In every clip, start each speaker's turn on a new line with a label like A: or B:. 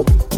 A: hope.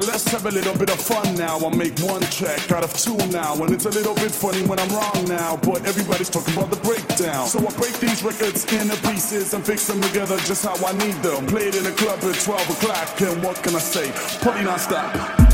B: Let's have a little bit of fun now. I'll make one track out of two now. And it's a little bit funny when I'm wrong now. But everybody's talking about the breakdown. So I break these records into pieces and fix them together just how I need them. Play it in a club at 12 o'clock. And what can I say? Party non-stop.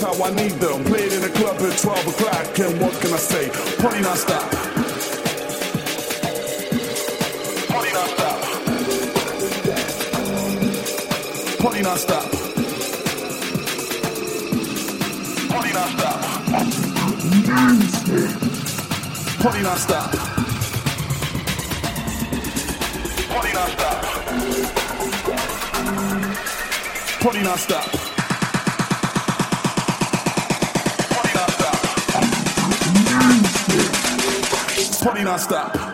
B: how I need them. Played in a club at 12 o'clock, and what can I say? Party non stop. Party non stop. Party non stop. Party non stop. Party non stop. Party non stop. Party non stop. party not stop.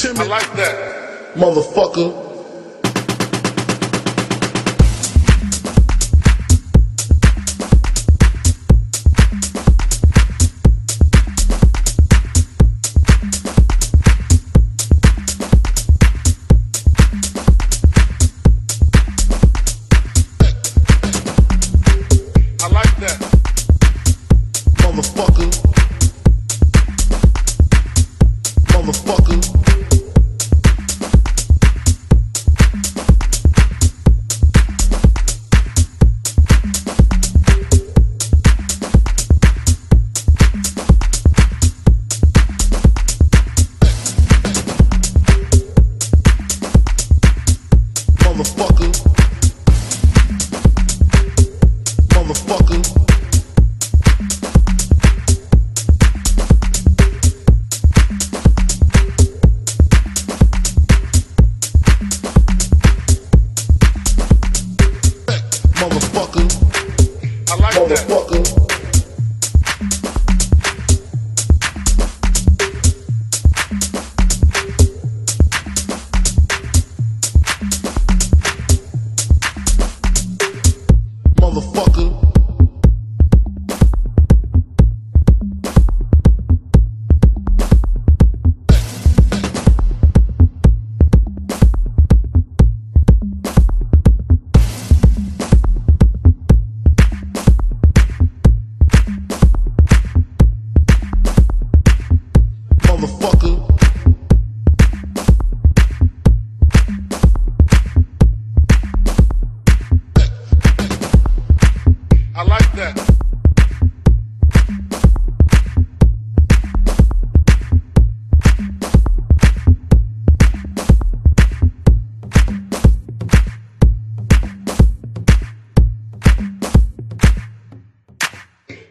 C: to me like that, motherfucker.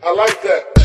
C: I like that.